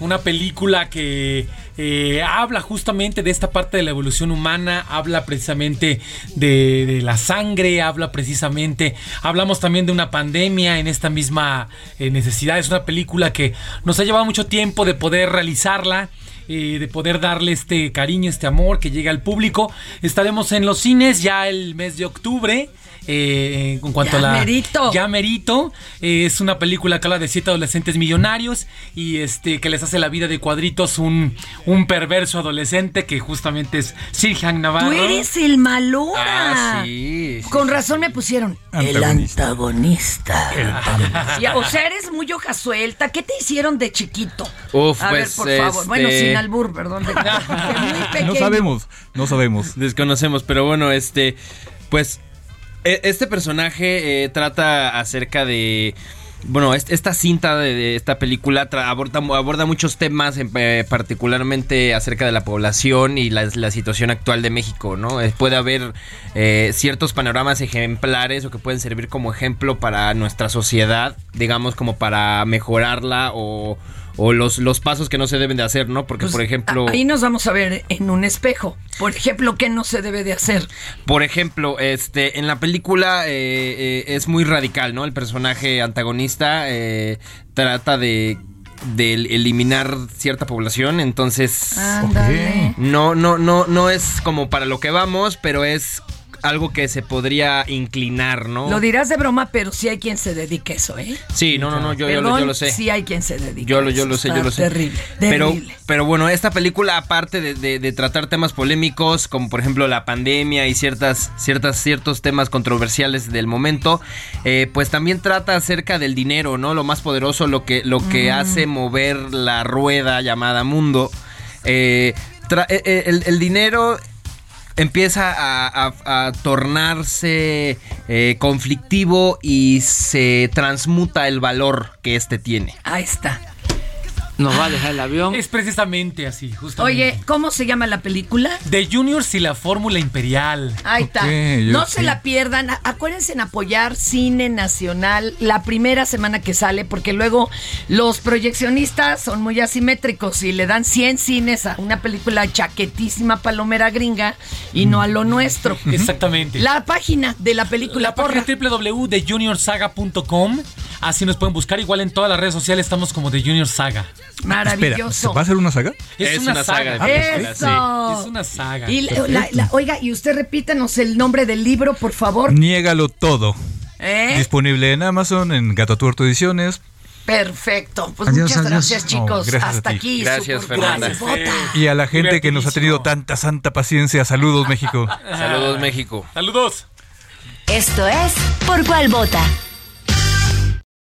Una película que eh, habla justamente de esta parte de la evolución humana, habla precisamente de, la sangre, habla precisamente, hablamos también de una pandemia en esta misma eh, necesidad. Es una película que nos ha llevado mucho tiempo de poder realizarla. Eh, de poder darle este cariño, este amor que llega al público. Estaremos en los cines ya el mes de octubre. Eh, en cuanto ya a la merito. ya merito eh, es una película que habla de siete adolescentes millonarios y este que les hace la vida de cuadritos un, un perverso adolescente que justamente es Sirhan Navarro tú eres el malora ah, sí, sí, con razón me pusieron Antagonista. el antagonista el o sea eres muy hoja suelta ¿qué te hicieron de chiquito? Uf, a pues, ver por favor este... bueno sin albur perdón de, de muy pequeño. no sabemos no sabemos desconocemos pero bueno este pues este personaje eh, trata acerca de. Bueno, esta cinta de, esta película aborda, muchos temas, eh, particularmente acerca de la población y la, la situación actual de México, ¿no? Eh, puede haber eh, ciertos panoramas ejemplares o que pueden servir como ejemplo para nuestra sociedad, digamos, como para mejorarla o, o los, los pasos que no se deben de hacer, ¿no? Porque, Pues, por ejemplo... ahí nos vamos a ver en un espejo por ejemplo ¿qué no se debe de hacer? Por ejemplo, este, en la película eh, eh, es muy radical, ¿no? El personaje antagonista eh, trata de de eliminar cierta población, entonces no no no no es como para lo que vamos, pero es algo que se podría inclinar, ¿no? Lo dirás de broma, pero sí hay quien se dedique a eso, ¿eh? Sí, no, no, no, yo, yo, lo, yo lo sé. Sí hay quien se dedique. Yo lo, yo lo sé, yo Está lo sé. Terrible, Pero, terrible. pero bueno, esta película, aparte de, de, de, tratar temas polémicos, como por ejemplo la pandemia y ciertas, ciertas, ciertos temas controversiales del momento, eh, pues también trata acerca del dinero, ¿no? Lo más poderoso, lo que, lo que Mm. hace mover la rueda llamada mundo. Eh, eh, eh, el, el dinero empieza a, tornarse eh, conflictivo y se transmuta el valor que este tiene. Ahí está. Nos va a dejar el avión. Es precisamente así, justamente. Oye, ¿cómo se llama la película? The Juniors y la Fórmula Imperial. Ahí está. no se la pierdan. Acuérdense en apoyar Cine Nacional la primera semana que sale, porque luego los proyeccionistas son muy asimétricos y le dan 100 cines a una película chaquetísima palomera gringa y no a lo nuestro. Exactamente. La página de la película, La página www.thejuniorsaga.com. Así nos pueden buscar. Igual en todas las redes sociales estamos como The Junior Saga. Maravilloso. ¿va a ser una saga? Es, una, saga. Eso. Es una saga. Y la- la- la- oiga, y usted repítanos el nombre del libro, por favor. Niégalo todo. ¿Eh? Disponible en Amazon, en Gato Tuerto Ediciones. Perfecto. Pues Adiós, muchas adiós. gracias, No, chicos. gracias Hasta aquí. Gracias, Super Fernanda. Y a la gente que nos ha tenido tanta santa paciencia. Saludos, México. Saludos, México. Saludos. Esto es Por Cual Vota.